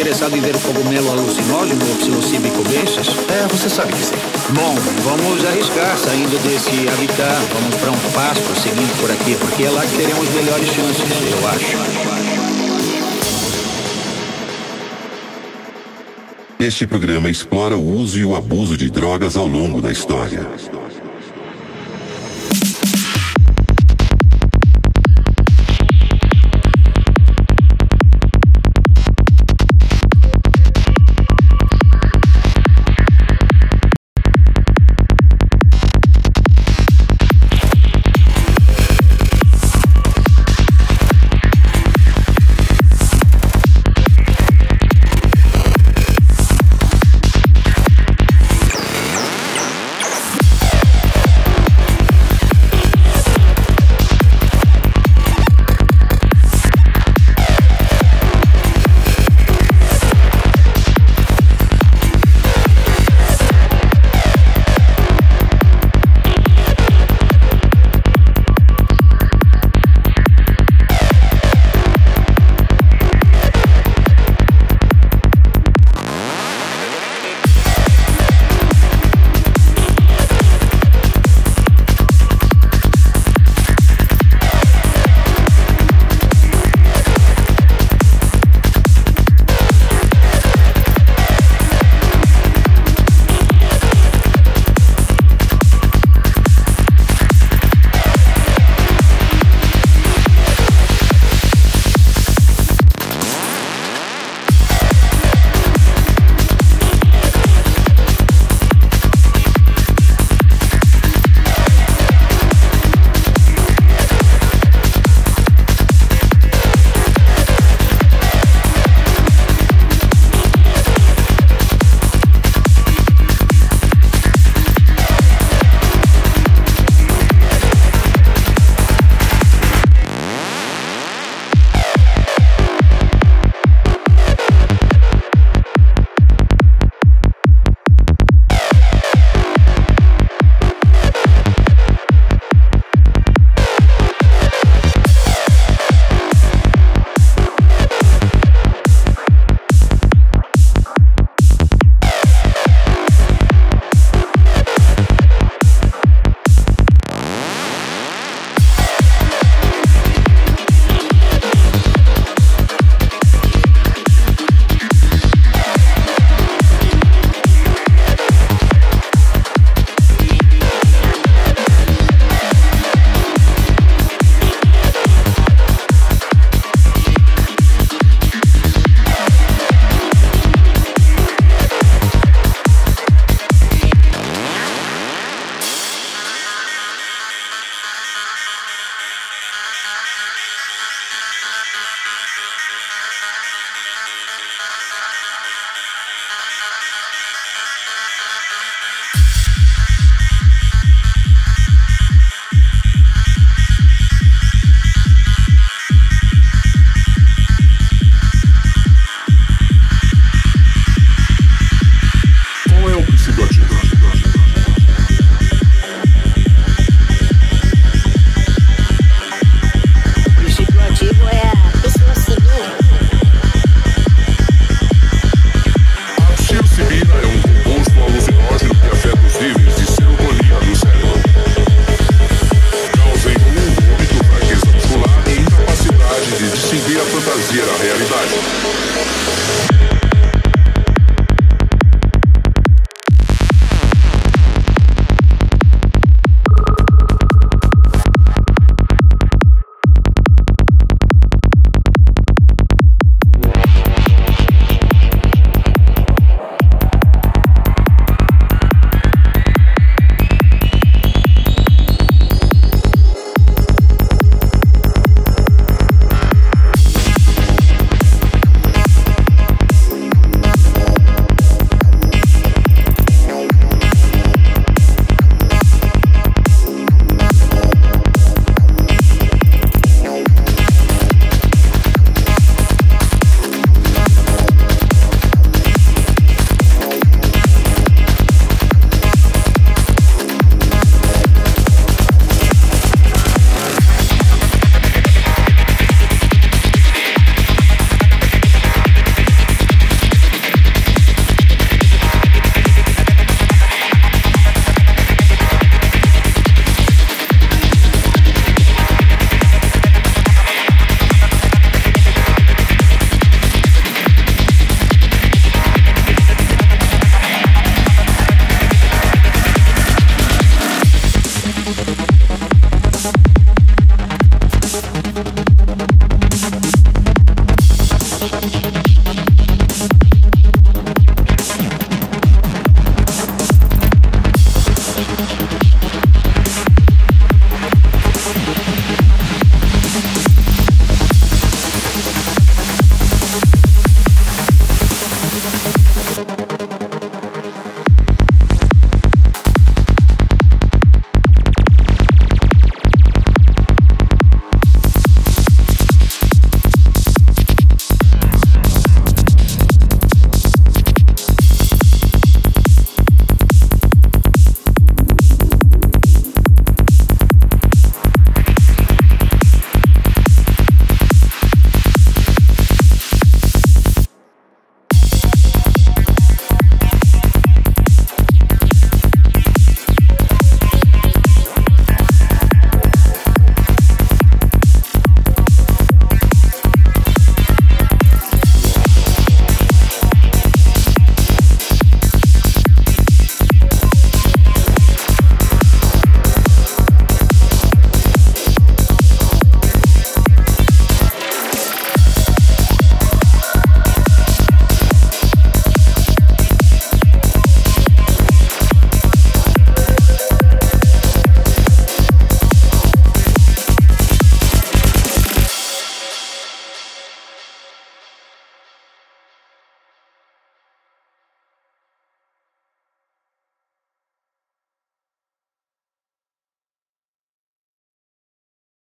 interessado em ver o cogumelo alucinógeno ou psilocibe cubensis? É, você sabe que sim. Bom, vamos arriscar saindo desse habitat. Vamos para um pasto seguindo por aqui, porque é lá que teremos melhores chances, eu acho. Este programa explora o uso e o abuso de drogas ao longo da história.